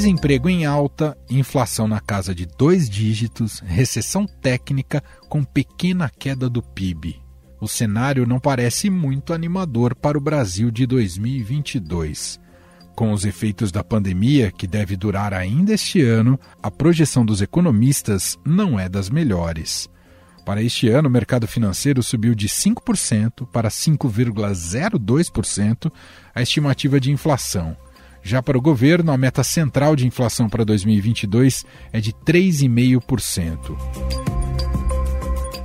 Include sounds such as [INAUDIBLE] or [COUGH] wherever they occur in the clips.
Desemprego em alta, inflação na casa de dois dígitos, recessão técnica com pequena queda do PIB. O cenário não parece muito animador para o Brasil de 2022. Com os efeitos da pandemia, que deve durar ainda este ano, a projeção dos economistas não é das melhores. Para este ano, o mercado financeiro subiu de 5% para 5,02% a estimativa de inflação. Já para o governo, a meta central de inflação para 2022 é de 3,5%.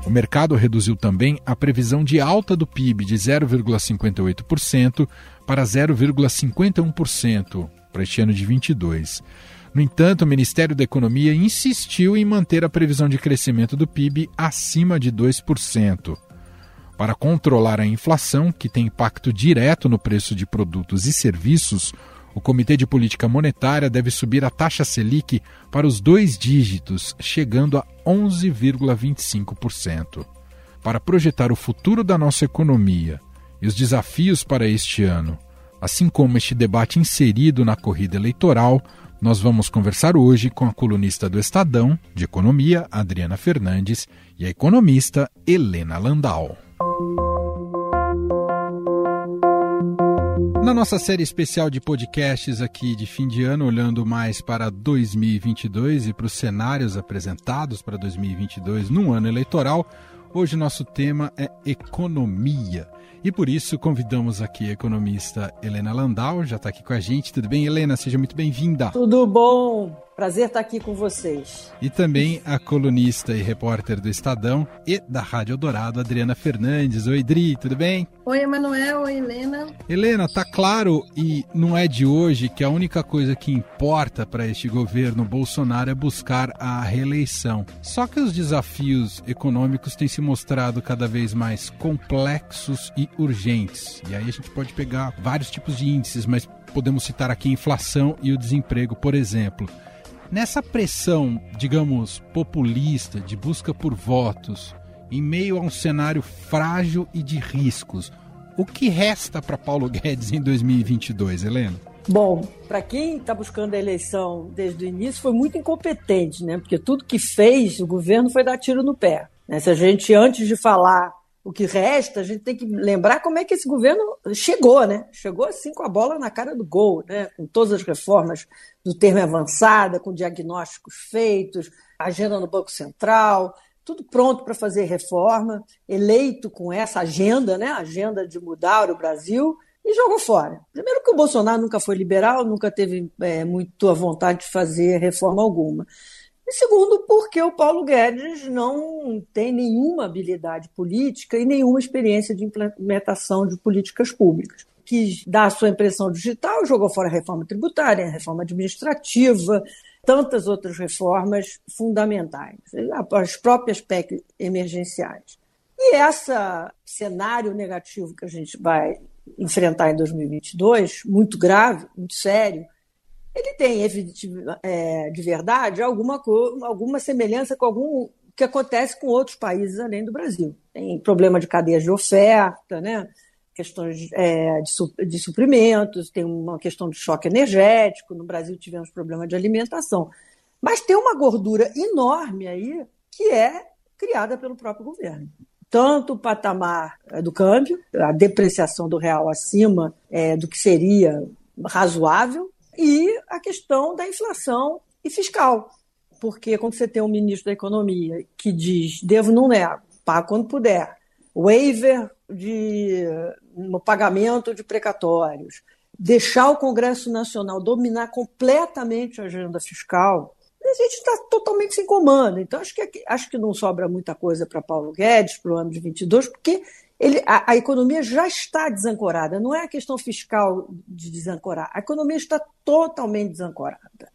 O mercado reduziu também a previsão de alta do PIB de 0,58% para 0,51% para este ano de 22. No entanto, o Ministério da Economia insistiu em manter a previsão de crescimento do PIB acima de 2%. Para controlar a inflação, que tem impacto direto no preço de produtos e serviços, o Comitê de Política Monetária deve subir a taxa Selic para os dois dígitos, chegando a 11,25%. Para projetar o futuro da nossa economia e os desafios para este ano, assim como este debate inserido na corrida eleitoral, nós vamos conversar hoje com a colunista do Estadão, de Economia, Adriana Fernandes, e a economista Helena Landau. Na nossa série especial de podcasts aqui de fim de ano, olhando mais para 2022 e para os cenários apresentados para 2022 num ano eleitoral, hoje nosso tema é economia. E por isso convidamos aqui a economista Helena Landau, já está aqui com a gente. Tudo bem, Helena? Seja muito bem-vinda. Tudo bom. Prazer estar aqui com vocês. E também a colunista e repórter do Estadão e da Rádio Dourado, Adriana Fernandes. Oi, Dri, tudo bem? Oi, Emanuel. Oi, Helena. Helena, tá claro e não é de hoje que a única coisa que importa para este governo Bolsonaro é buscar a reeleição. Só que os desafios econômicos têm se mostrado cada vez mais complexos e urgentes. E aí a gente pode pegar vários tipos de índices, mas podemos citar aqui a inflação e o desemprego, por exemplo. Nessa pressão, digamos, populista, de busca por votos, em meio a um cenário frágil e de riscos, o que resta para Paulo Guedes em 2022, Helena? Bom, para quem está buscando a eleição desde o início, foi muito incompetente, né? Porque tudo que fez o governo foi dar tiro no pé. Né? Se a gente, antes de falar o que resta, a gente tem que lembrar como é que esse governo chegou, né? Chegou assim com a bola na cara do gol, né? Com todas as reformas do termo avançada, com diagnósticos feitos, agenda no Banco Central, tudo pronto para fazer reforma, eleito com essa agenda, né? Agenda de mudar o Brasil e jogou fora. Primeiro que o Bolsonaro nunca foi liberal, nunca teve é, muito a vontade de fazer reforma alguma. E segundo, porque o Paulo Guedes não tem nenhuma habilidade política e nenhuma experiência de implementação de políticas públicas. Quis dar a sua impressão digital, jogou fora a reforma tributária, a reforma administrativa, tantas outras reformas fundamentais, as próprias PEC emergenciais. E esse cenário negativo que a gente vai enfrentar em 2022, muito grave, muito sério, ele tem, é, de verdade, alguma, alguma semelhança com algum que acontece com outros países além do Brasil. Tem problema de cadeias de oferta, né? Questões é, de, de suprimentos, tem uma questão de choque energético. No Brasil tivemos problema de alimentação. Mas tem uma gordura enorme aí que é criada pelo próprio governo tanto o patamar é, do câmbio, a depreciação do real acima é, do que seria razoável, e a questão da inflação e fiscal. Porque quando você tem um ministro da Economia que diz devo, não nego, pago quando puder, waiver de, no pagamento de precatórios, deixar o Congresso Nacional dominar completamente a agenda fiscal, a gente está totalmente sem comando. Então, acho que, acho que não sobra muita coisa para Paulo Guedes para o ano de 22, porque ele, a, a, economia já está desancorada. Não é a questão fiscal de desancorar. A economia está totalmente desancorada.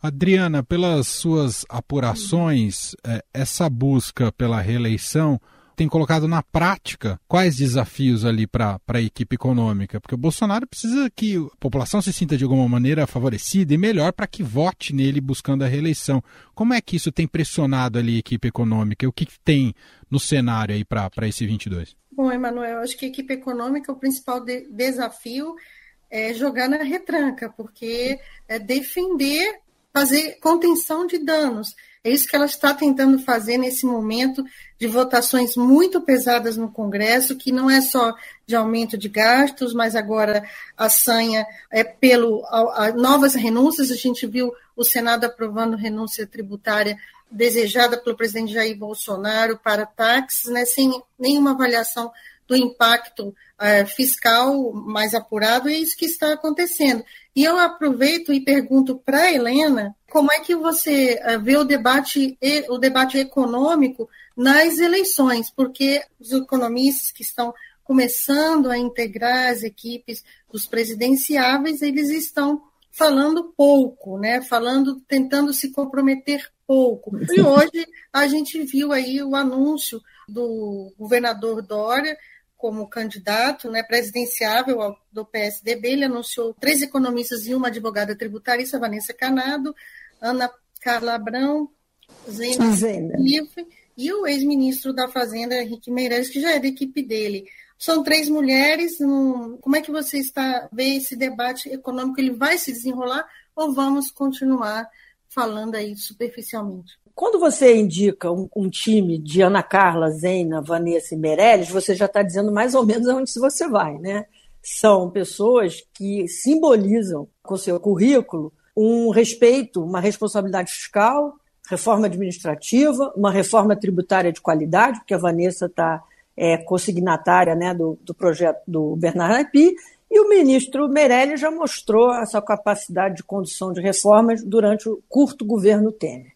Adriana, pelas suas apurações, é, essa busca pela reeleição tem colocado na prática quais desafios ali para a equipe econômica? Porque o Bolsonaro precisa que a população se sinta de alguma maneira favorecida e melhor para que vote nele buscando a reeleição. Como é que isso tem pressionado ali a equipe econômica? O que, que tem no cenário aí para esse 22? Bom, Emanuel, acho que a equipe econômica, o principal de desafio é jogar na retranca, porque é defender fazer contenção de danos. É isso que ela está tentando fazer nesse momento de votações muito pesadas no Congresso, que não é só de aumento de gastos, mas agora a sanha é pelo a, a novas renúncias. A gente viu o Senado aprovando renúncia tributária desejada pelo presidente Jair Bolsonaro para táxis, né, sem nenhuma avaliação do impacto é, fiscal mais apurado, e é isso que está acontecendo. E eu aproveito e pergunto para a Helena como é que você eh, vê o debate, o debate econômico nas eleições, porque os economistas que estão começando a integrar as equipes dos presidenciáveis, eles estão falando pouco, né? Falando, tentando se comprometer pouco. E hoje a gente viu aí o anúncio do governador Dória como candidato né, presidenciável do PSDB. Ele anunciou três economistas e uma advogada tributarista, Vanessa Canado, Ana Carla Abrão, Zena, Zena. Livre, e o ex-ministro da Fazenda, Henrique Meirelles, que já é da equipe dele. São três mulheres. Como é que você está vê esse debate econômico? Ele vai se desenrolar ou vamos continuar falando aí superficialmente? Quando você indica um, um, time de Ana Carla, Zena, Vanessa e Meirelles, você já está dizendo mais ou menos aonde você vai, né? São pessoas que simbolizam com seu currículo um respeito, uma responsabilidade fiscal, reforma administrativa, uma reforma tributária de qualidade, porque a Vanessa está é, consignatária né, do, do projeto do Bernardo Api, e o ministro Meirelles já mostrou essa capacidade de condução de reformas durante o curto governo Temer.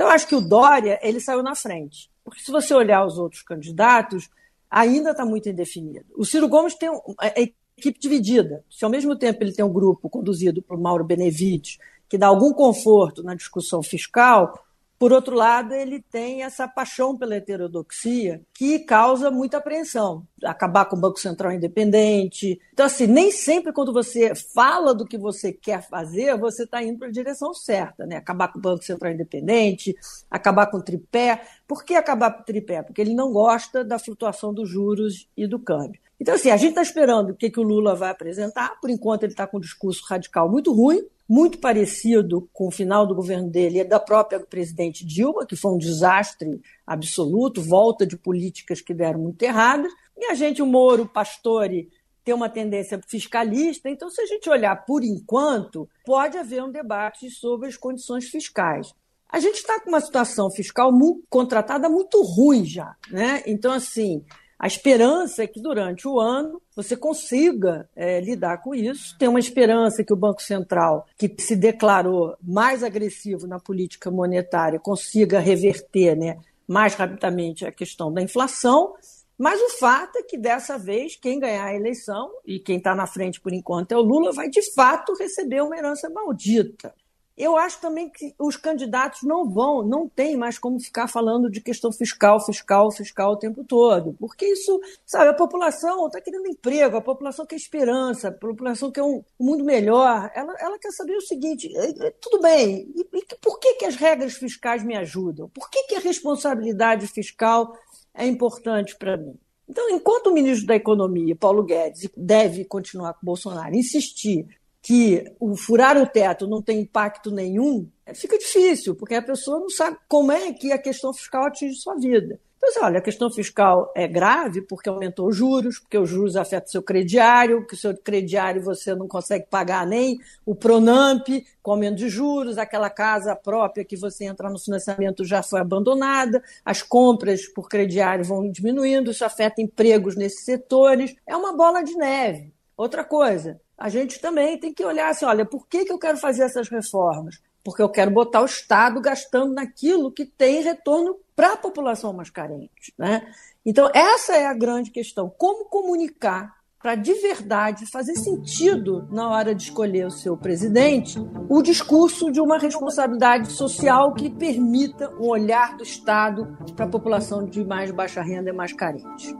Então, acho que o Dória ele saiu na frente. Porque se você olhar os outros candidatos, ainda está muito indefinido. O Ciro Gomes tem a equipe dividida. Se ao mesmo tempo ele tem um grupo conduzido por Mauro Benevides, que dá algum conforto na discussão fiscal, por outro lado, ele tem essa paixão pela heterodoxia que causa muita apreensão. Acabar com o Banco Central independente. Então, assim, nem sempre quando você fala do que você quer fazer, você está indo para a direção certa. Né? Acabar com o Banco Central independente, acabar com o tripé. Por que acabar com o tripé? Porque ele não gosta da flutuação dos juros e do câmbio. Então, assim, a gente está esperando o que, que o Lula vai apresentar. Por enquanto, ele está com um discurso radical muito ruim, muito parecido com o final do governo dele e da própria presidente Dilma, que foi um desastre absoluto, volta de políticas que deram muito erradas. E a gente, o Moro, o Pastore, tem uma tendência fiscalista. Então, se a gente olhar por enquanto, pode haver um debate sobre as condições fiscais. A gente está com uma situação fiscal muito, contratada muito ruim já. Né? Então, assim, a esperança é que durante o ano você consiga é, lidar com isso. Tem uma esperança que o Banco Central, que se declarou mais agressivo na política monetária, consiga reverter né, mais rapidamente a questão da inflação. Mas o fato é que dessa vez, quem ganhar a eleição, e quem está na frente por enquanto é o Lula, vai de fato receber uma herança maldita. Eu acho também que os candidatos não vão, não tem mais como ficar falando de questão fiscal, fiscal, fiscal o tempo todo, porque isso, sabe, a população está querendo emprego, a população quer esperança, a população quer um mundo melhor, ela, ela quer saber o seguinte, é, é, tudo bem, e, e por que, que as regras fiscais me ajudam? Por que, que a responsabilidade fiscal é importante para mim? Então, enquanto o ministro da Economia, Paulo Guedes, deve continuar com Bolsonaro, insistir que o furar o teto não tem impacto nenhum, fica difícil, porque a pessoa não sabe como é que a questão fiscal atinge sua vida. Assim, olha, a questão fiscal é grave porque aumentou os juros, porque os juros afetam o seu crediário, que o seu crediário você não consegue pagar nem o Pronamp, com aumento de juros, aquela casa própria que você entra no financiamento já foi abandonada, as compras por crediário vão diminuindo, isso afeta empregos nesses setores. É uma bola de neve. Outra coisa, a gente também tem que olhar assim: olha, por que, que eu quero fazer essas reformas? Porque eu quero botar o Estado gastando naquilo que tem retorno para a população mais carente. Né? Então, essa é a grande questão: como comunicar para de verdade fazer sentido na hora de escolher o seu presidente o discurso de uma responsabilidade social que permita um olhar do Estado para a população de mais baixa renda e mais carente.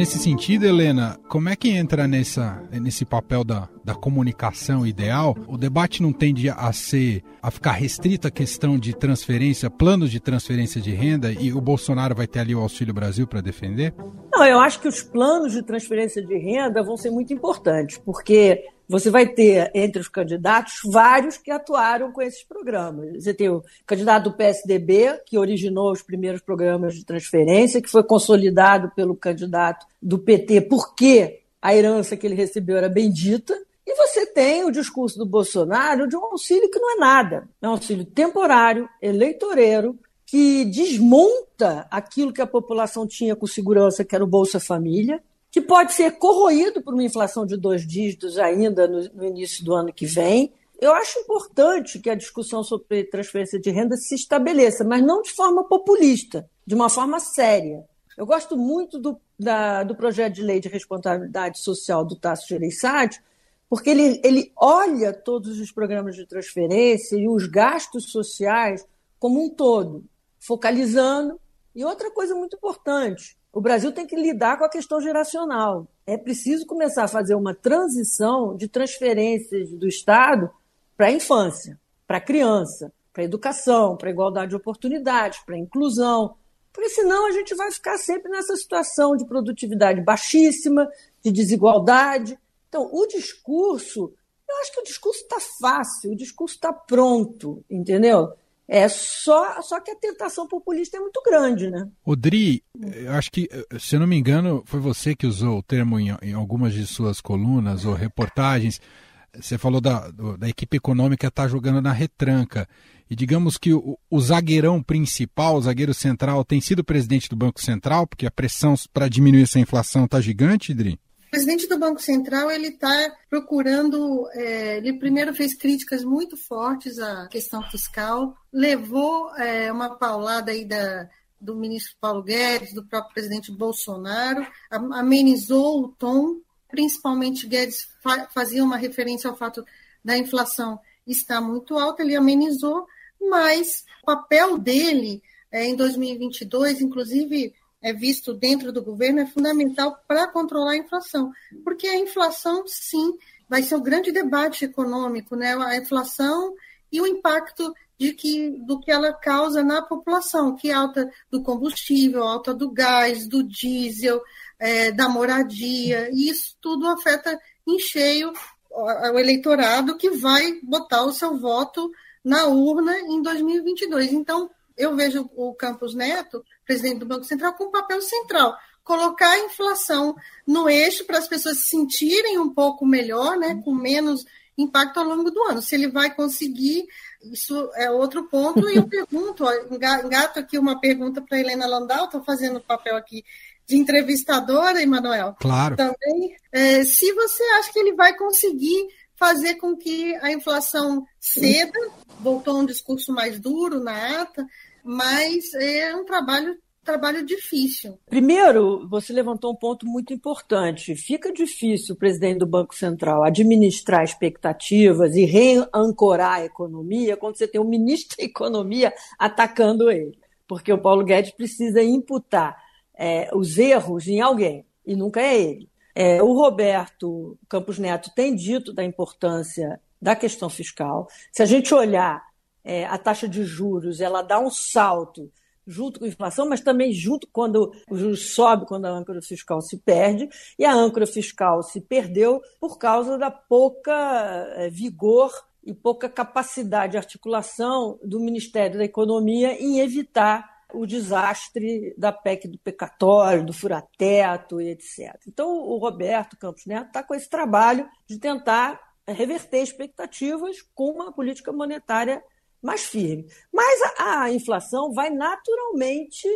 Nesse sentido, Helena, como é que entra nessa, nesse papel da, da comunicação ideal? O debate não tende a ser a ficar restrito à questão de transferência, planos de transferência de renda, e o Bolsonaro vai ter ali o Auxílio Brasil para defender? Não, eu acho que os planos de transferência de renda vão ser muito importantes, porque você vai ter entre os candidatos vários que atuaram com esses programas. Você tem o candidato do PSDB, que originou os primeiros programas de transferência, que foi consolidado pelo candidato do PT, porque a herança que ele recebeu era bendita. E você tem o discurso do Bolsonaro de um auxílio que não é nada. É um auxílio temporário, eleitoreiro, que desmonta aquilo que a população tinha com segurança, que era o Bolsa Família, que pode ser corroído por uma inflação de dois dígitos ainda no, no início do ano que vem. Eu acho importante que a discussão sobre transferência de renda se estabeleça, mas não de forma populista, de uma forma séria. Eu gosto muito do, da, do projeto de lei de responsabilidade social do Tasso Gereissati, porque ele, ele olha todos os programas de transferência e os gastos sociais como um todo, focalizando. E outra coisa muito importante, o Brasil tem que lidar com a questão geracional. É preciso começar a fazer uma transição de transferências do Estado para a infância, para a criança, para a educação, para a igualdade de oportunidades, para a inclusão. Porque senão a gente vai ficar sempre nessa situação de produtividade baixíssima, de desigualdade. Então, o discurso, eu acho que o discurso está fácil, o discurso está pronto, entendeu? É só, só que a tentação populista é muito grande, né? Odri, acho que, se eu não me engano, foi você que usou o termo em, em algumas de suas colunas ou reportagens. Você falou da, da equipe econômica estar tá jogando na retranca. E digamos que o, o, zagueirão principal, o zagueiro central, tem sido presidente do Banco Central, porque a pressão para diminuir essa inflação está gigante, Idri? O presidente do Banco Central ele está procurando. É, ele primeiro fez críticas muito fortes à questão fiscal, levou é, uma paulada aí da, do ministro Paulo Guedes, do próprio presidente Bolsonaro, amenizou o tom. Principalmente Guedes fa fazia uma referência ao fato da inflação estar muito alta, ele amenizou, mas o papel dele é, em 2022, inclusive é visto dentro do governo é fundamental para controlar a inflação, porque a inflação, sim, vai ser o grande debate econômico, né? A inflação e o impacto de que, do que ela causa na população, que é alta do combustível, alta do gás, do diesel, é, da moradia, e isso tudo afeta em cheio o eleitorado que vai botar o seu voto na urna em 2022. Então, eu vejo o Campos Neto, presidente do Banco Central, com um papel central. Colocar a inflação no eixo para as pessoas se sentirem um pouco melhor, né, com menos impacto ao longo do ano. Se ele vai conseguir, isso é outro ponto. E eu [LAUGHS] pergunto, engato aqui uma pergunta para Helena Landau, estou fazendo o papel aqui de entrevistadora, Emanuel. Claro. Também. É, se você acha que ele vai conseguir fazer com que a inflação ceda, voltou um discurso mais duro na ata, mas é um trabalho trabalho difícil. Primeiro, você levantou um ponto muito importante. Fica difícil o presidente do Banco Central administrar expectativas e reancorar a economia quando você tem um ministro da Economia atacando ele. Porque o Paulo Guedes precisa imputar é, os erros em alguém, e nunca é ele. É, o Roberto Campos Neto tem dito da importância da questão fiscal. Se a gente olhar é, a taxa de juros ela dá um salto junto com a inflação, mas também junto quando o juros sobe, quando a âncora fiscal se perde, e a âncora fiscal se perdeu por causa da pouca é, vigor e pouca capacidade de articulação do Ministério da Economia em evitar o desastre da PEC do pecatório, do furateto e etc. Então, o Roberto Campos Neto está com esse trabalho de tentar reverter expectativas com uma política monetária mais firme. Mas a, a inflação vai naturalmente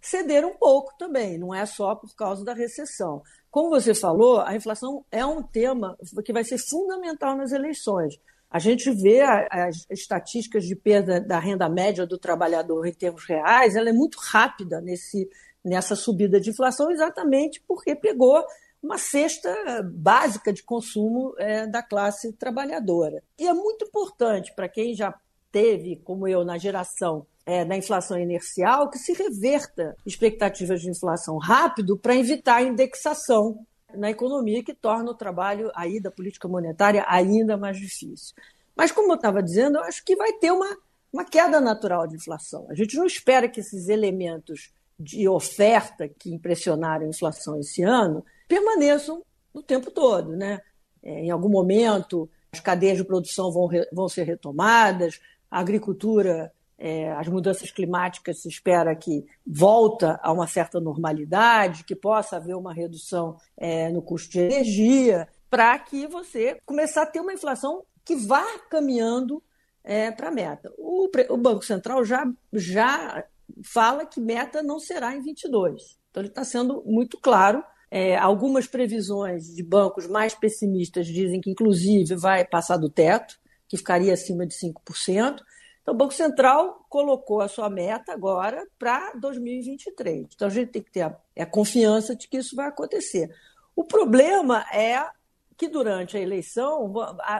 ceder um pouco também, não é só por causa da recessão. Como você falou, a inflação é um tema que vai ser fundamental nas eleições. A gente vê as estatísticas de perda da renda média do trabalhador em termos reais, ela é muito rápida nesse, nessa subida de inflação, exatamente porque pegou uma cesta básica de consumo é, da classe trabalhadora. E é muito importante para quem já teve, como eu, na geração é, da inflação inercial, que se reverta expectativas de inflação rápido para evitar a indexação na economia que torna o trabalho aí da política monetária ainda mais difícil. Mas, como eu estava dizendo, eu acho que vai ter uma, uma queda natural de inflação. A gente não espera que esses elementos de oferta que impressionaram a inflação esse ano permaneçam o tempo todo. Né? é, em algum momento as cadeias de produção vão, vão ser retomadas, a agricultura, é, as mudanças climáticas se espera que volta a uma certa normalidade, que possa haver uma redução é, no custo de energia, para que você começar a ter uma inflação que vá caminhando é, para a meta. O, o, Banco Central já, já fala que meta não será em 22. Então, ele está sendo muito claro. É, algumas previsões de bancos mais pessimistas dizem que, inclusive, vai passar do teto, que ficaria acima de 5%. Então, o Banco Central colocou a sua meta agora para 2023. Então, a gente tem que ter a, a confiança de que isso vai acontecer. O problema é que durante a eleição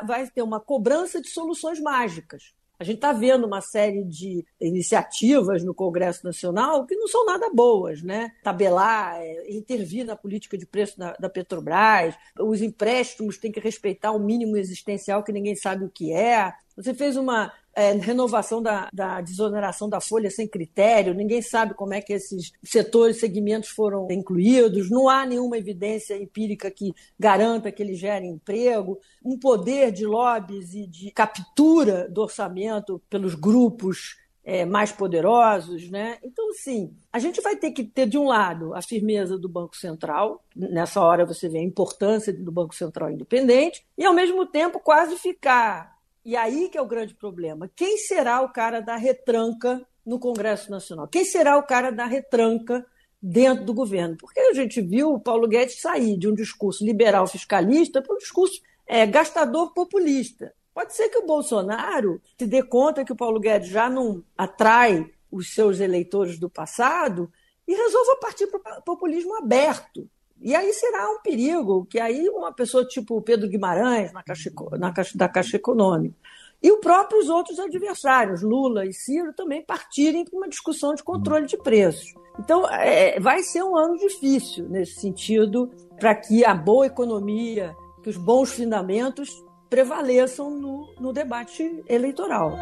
vai ter uma cobrança de soluções mágicas. A gente está vendo uma série de iniciativas no Congresso Nacional que não são nada boas, né? Tabelar, é, intervir na política de preço da, da, Petrobras, os empréstimos têm que respeitar o mínimo existencial que ninguém sabe o que é. Você fez uma é, renovação da, da desoneração da folha sem critério, ninguém sabe como é que esses setores, segmentos foram incluídos, não há nenhuma evidência empírica que garanta que eles gerem emprego, um poder de lobbies e de captura do orçamento pelos grupos é, mais poderosos, né? Então, sim, a gente vai ter que ter, de um lado, a firmeza do Banco Central, nessa hora você vê a importância do Banco Central independente, e, ao mesmo tempo, quase ficar e aí que é o grande problema. Quem será o cara da retranca no Congresso Nacional? Quem será o cara da retranca dentro do governo? Porque a gente viu o Paulo Guedes sair de um discurso liberal fiscalista para um discurso é, gastador populista. Pode ser que o Bolsonaro se dê conta que o Paulo Guedes já não atrai os seus eleitores do passado e resolva partir para o populismo aberto. E aí será um perigo, que aí uma pessoa tipo Pedro Guimarães, na caixa, na caixa, da Caixa Econômica, e os próprios outros adversários, Lula e Ciro, também partirem para uma discussão de controle de preços. Então, é, vai ser um ano difícil nesse sentido, para que a boa economia, que os bons fundamentos prevaleçam no, no debate eleitoral.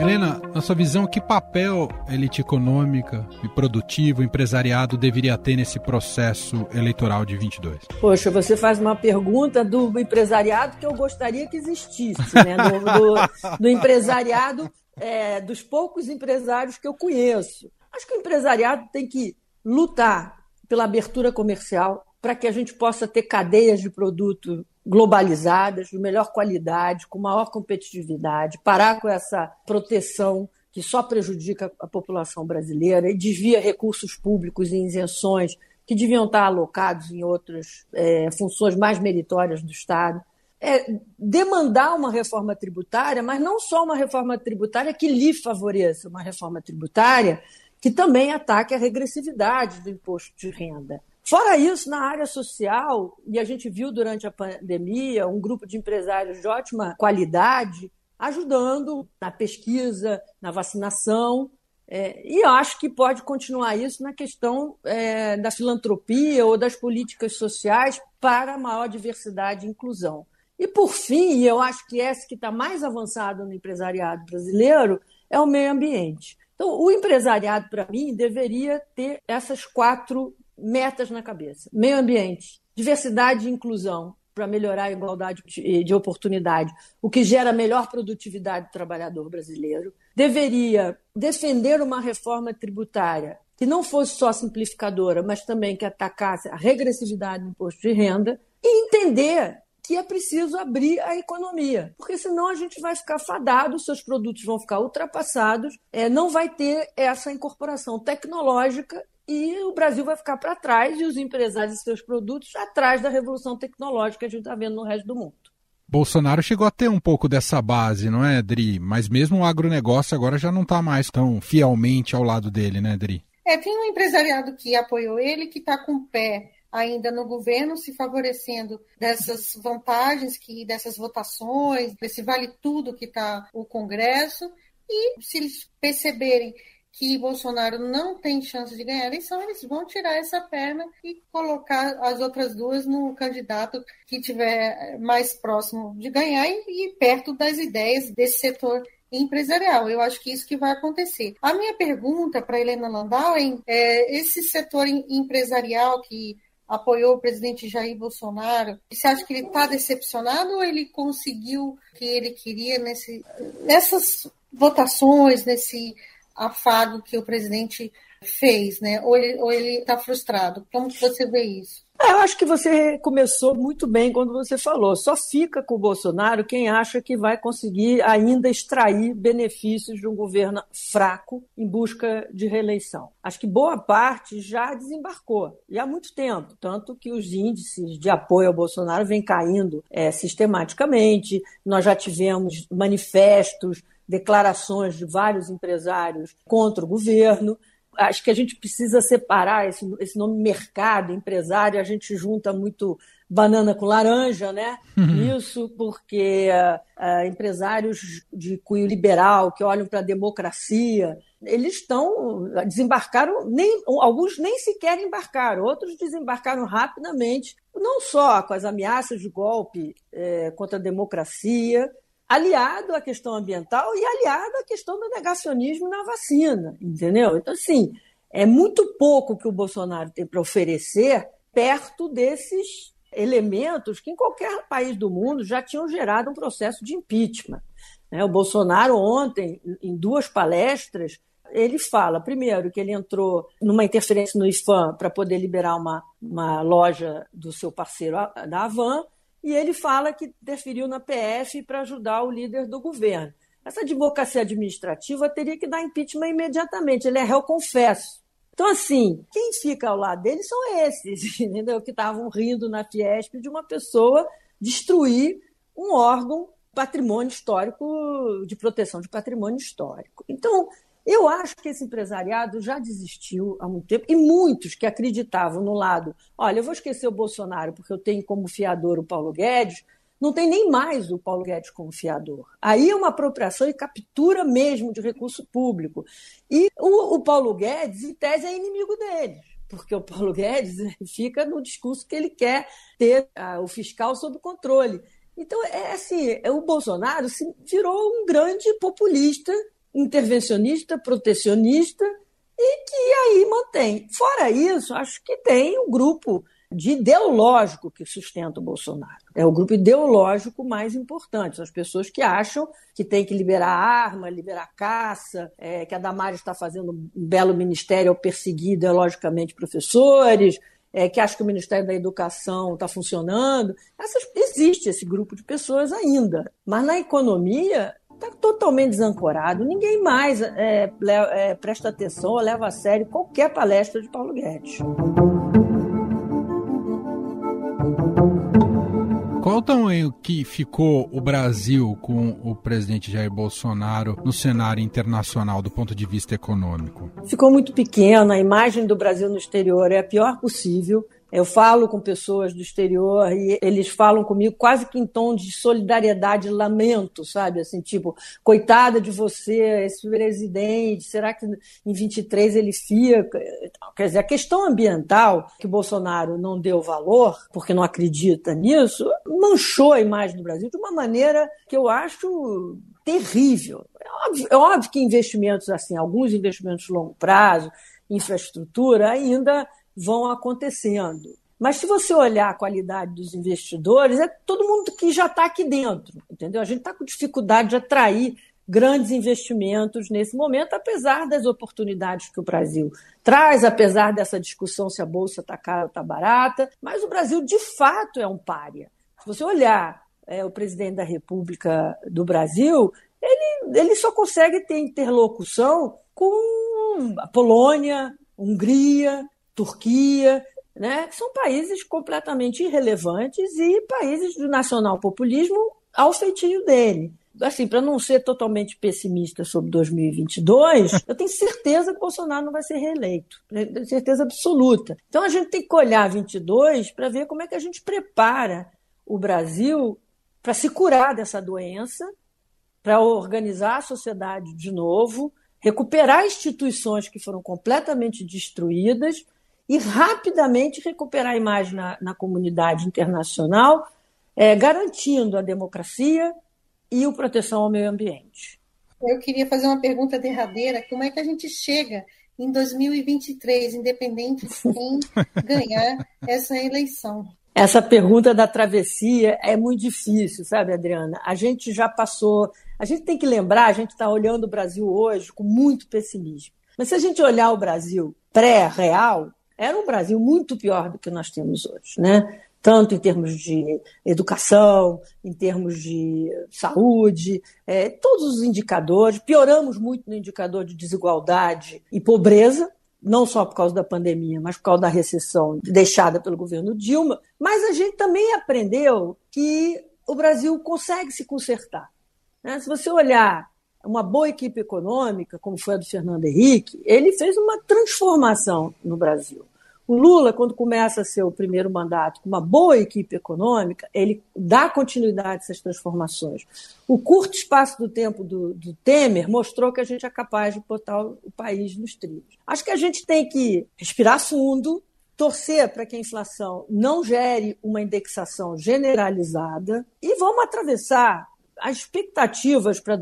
Helena, na sua visão, que papel a elite econômica e produtiva, o empresariado deveria ter nesse processo eleitoral de 22? Poxa, você faz uma pergunta do empresariado que eu gostaria que existisse, né? Do, do, do empresariado, é, dos poucos empresários que eu conheço. Acho que o empresariado tem que lutar pela abertura comercial para que a gente possa ter cadeias de produto globalizadas, de melhor qualidade, com maior competitividade, parar com essa proteção que só prejudica a população brasileira e desvia recursos públicos em isenções que deviam estar alocados em outras é, funções mais meritórias do Estado. É, demandar uma reforma tributária, mas não só uma reforma tributária que lhe favoreça, uma reforma tributária que também ataque a regressividade do imposto de renda. Fora isso, na área social, e a gente viu durante a pandemia um grupo de empresários de ótima qualidade ajudando na pesquisa, na vacinação, é, e acho que pode continuar isso na questão é, da filantropia ou das políticas sociais para maior diversidade e inclusão. E, por fim, e eu acho que esse que está mais avançado no empresariado brasileiro é o meio ambiente. Então, o empresariado, para mim, deveria ter essas quatro metas na cabeça: meio ambiente, diversidade e inclusão para melhorar a igualdade de oportunidade, o que gera melhor produtividade do trabalhador brasileiro. Deveria defender uma reforma tributária que não fosse só simplificadora, mas também que atacasse a regressividade do imposto de renda e entender que é preciso abrir a economia, porque senão a gente vai ficar fadado, seus produtos vão ficar ultrapassados, é, não vai ter essa incorporação tecnológica e o Brasil vai ficar para trás e os empresários e seus produtos atrás da revolução tecnológica que a gente está vendo no resto do mundo. Bolsonaro chegou a ter um pouco dessa base, não é, Dri? Mas mesmo o agronegócio agora já não está mais tão fielmente ao lado dele, né, Dri? É, tem um empresariado que apoiou ele que está com o pé ainda no governo, se favorecendo dessas vantagens, que dessas votações, desse vale tudo que está o Congresso, e se eles perceberem que Bolsonaro não tem chance de ganhar a eleição, eles vão tirar essa perna e colocar as outras duas no candidato que tiver mais próximo de ganhar e, e perto das ideias desse setor empresarial. Eu acho que isso que vai acontecer. A minha pergunta para Helena Landau é esse setor empresarial que apoiou o presidente Jair Bolsonaro. Você acha que ele está decepcionado ou ele conseguiu o que ele queria nesse, nessas votações, nesse afago que o presidente fez, né? Ou ele está frustrado? Como que você vê isso? É, eu acho que você começou muito bem quando você falou. Só fica com o Bolsonaro quem acha que vai conseguir ainda extrair benefícios de um governo fraco em busca de reeleição. Acho que boa parte já desembarcou, e há muito tempo. Tanto que os índices de apoio ao Bolsonaro vêm caindo é, sistematicamente. Nós já tivemos manifestos declarações de vários empresários contra o governo acho que a gente precisa separar esse, esse nome mercado, empresário, a gente junta muito banana com laranja, né? Uhum. Isso porque uh, empresários de cunho liberal que olham para a democracia, eles estão desembarcaram nem alguns nem sequer embarcaram, outros desembarcaram rapidamente, não só com as ameaças de golpe é, contra a democracia, aliado à questão ambiental e aliado à questão do negacionismo na vacina, entendeu? Então, assim, é muito pouco que o Bolsonaro tem para oferecer perto desses elementos que em qualquer país do mundo já tinham gerado um processo de impeachment. Né? O Bolsonaro, ontem, em duas palestras, ele fala, primeiro, que ele entrou numa interferência no IFAM para poder liberar uma, uma loja do seu parceiro da Avan, e ele fala que interferiu na PF para ajudar o líder do governo. Essa advocacia administrativa teria que dar impeachment imediatamente, ele é réu confesso. Então, assim, quem fica ao lado dele são esses, [LAUGHS] entendeu? Que estavam rindo na Fiesp de uma pessoa destruir um órgão patrimônio histórico, de proteção de patrimônio histórico. Então, eu acho que esse empresariado já desistiu há muito tempo, e muitos que acreditavam no lado, olha, eu vou esquecer o Bolsonaro porque eu tenho como fiador o Paulo Guedes, não tem nem mais o Paulo Guedes como fiador. Aí é uma apropriação e captura mesmo de recurso público. E o, o Paulo Guedes, em tese, é inimigo deles porque o Paulo Guedes [LAUGHS] fica no discurso que ele quer ter o fiscal sob controle. Então, é assim, o Bolsonaro se virou um grande populista intervencionista, protecionista e que aí mantém. Fora isso, acho que tem um grupo de ideológico que sustenta o Bolsonaro. É o grupo ideológico mais importante. São as pessoas que acham que tem que liberar arma, liberar caça, é, que a Damares está fazendo um belo ministério ao perseguir ideologicamente professores, é, que acham que o Ministério da Educação está funcionando. Essas, existe esse grupo de pessoas ainda. Mas na economia, está totalmente desancorado. Ninguém mais é, é, presta atenção ou leva a sério qualquer palestra de Paulo Guedes. Qual o tamanho que ficou o Brasil com o presidente Jair Bolsonaro no cenário internacional do ponto de vista econômico? Ficou muito pequeno, a imagem do Brasil no exterior é a pior possível. Eu falo com pessoas do exterior e eles falam comigo quase que em tom de solidariedade lamento, sabe? Assim, tipo, coitada de você, esse presidente, será que em 23 ele fica? Quer dizer, a questão ambiental, que Bolsonaro não deu valor, porque não acredita nisso, manchou a imagem do Brasil de uma maneira que eu acho terrível. É óbvio, é óbvio que investimentos assim, alguns investimentos de longo prazo, infraestrutura, ainda vão acontecendo. Mas se você olhar a qualidade dos investidores, é todo mundo que já está aqui dentro, entendeu? A gente está com dificuldade de atrair grandes investimentos nesse momento, apesar das oportunidades que o Brasil traz, apesar dessa discussão se a bolsa está cara ou está barata, mas o Brasil de fato é um pária. Se você olhar é, o presidente da República do Brasil, ele, ele só consegue ter interlocução com a Polônia, Hungria, Turquia, né? São países completamente irrelevantes e países do nacional-populismo ao feitio dele. Assim, para não ser totalmente pessimista sobre 2022, [LAUGHS] eu tenho certeza que Bolsonaro não vai ser reeleito. Né? Tenho certeza absoluta. Então a gente tem que olhar 22 para ver como é que a gente prepara o Brasil para se curar dessa doença, para organizar a sociedade de novo, recuperar instituições que foram completamente destruídas e rapidamente recuperar a imagem na, na comunidade internacional, é, garantindo a democracia e a proteção ao meio ambiente. Eu queria fazer uma pergunta derradeira: como é que a gente chega em 2023, independente de quem [LAUGHS] ganhar essa eleição? Essa pergunta da travessia é muito difícil, sabe, Adriana? A gente já passou. A gente tem que lembrar, a gente está olhando o Brasil hoje com muito pessimismo. Mas se a gente olhar o Brasil pré-real, era um Brasil muito pior do que nós temos hoje, né? Tanto em termos de educação, em termos de saúde, é, todos os indicadores. Pioramos muito no indicador de desigualdade e pobreza, não só por causa da pandemia, mas por causa da recessão deixada pelo governo Dilma. Mas a gente também aprendeu que o Brasil consegue se consertar. Né? Se você olhar uma boa equipe econômica, como foi a do Fernando Henrique, ele fez uma transformação no Brasil. Lula, quando começa seu primeiro mandato com uma boa equipe econômica, ele dá continuidade a essas transformações. O curto espaço do tempo do, do Temer mostrou que a gente é capaz de botar o, país nos trilhos. Acho que a gente tem que respirar fundo, torcer para que a inflação não gere uma indexação generalizada e vamos atravessar as expectativas para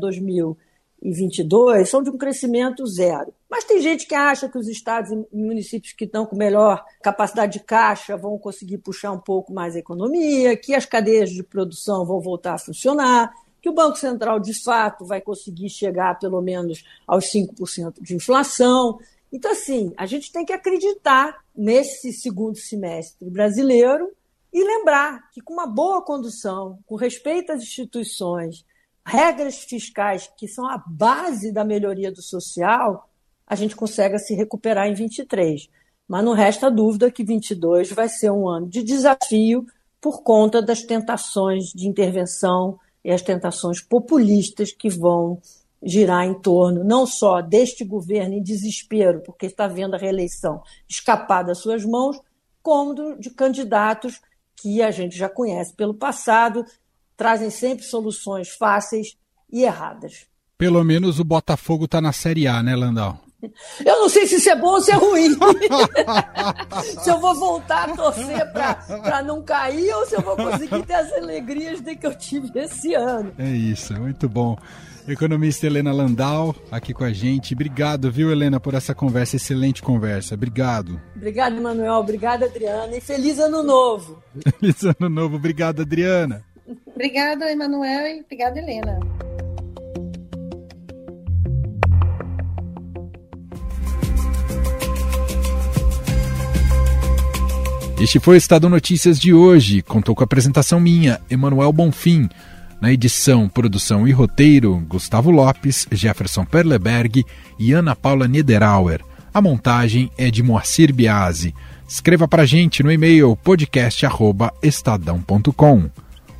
2020 2022 são de um crescimento zero. Mas tem gente que acha que os estados e municípios que estão com melhor capacidade de caixa vão conseguir puxar um pouco mais a economia, que as cadeias de produção vão voltar a funcionar, que o Banco Central, de fato, vai conseguir chegar pelo menos aos 5% de inflação. Então, assim, a gente tem que acreditar nesse segundo semestre brasileiro e lembrar que, com uma boa condução, com respeito às instituições, regras fiscais que são a base da melhoria do social, a gente consegue se recuperar em 23. Mas não resta dúvida que 22 vai ser um ano de desafio por conta das tentações de intervenção e as tentações populistas que vão girar em torno não só deste governo em desespero, porque está vendo a reeleição escapar das suas mãos, como de candidatos que a gente já conhece pelo passado, trazem sempre soluções fáceis e erradas. Pelo menos o Botafogo está na Série A, né, Landau? Eu não sei se isso é bom ou se é ruim. [LAUGHS] se eu vou voltar a torcer para não cair ou se eu vou conseguir ter as alegrias de que eu tive esse ano. É isso, muito bom. Economista Helena Landau aqui com a gente. Obrigado, viu, Helena, por essa conversa, excelente conversa. Obrigado. Obrigado, Manuel. Obrigado, Adriana. E feliz ano novo. [LAUGHS] Feliz ano novo. Obrigado, Adriana. Obrigada, Emanuel, e obrigada, Helena. Este foi o Estado Notícias de hoje. Contou com a apresentação minha, Emanuel Bonfim. Na edição, produção e roteiro, Gustavo Lopes, Jefferson Perleberg e Ana Paula Niederauer. A montagem é de Moacir Biasi. Escreva para gente no e-mail podcast@estadão.com.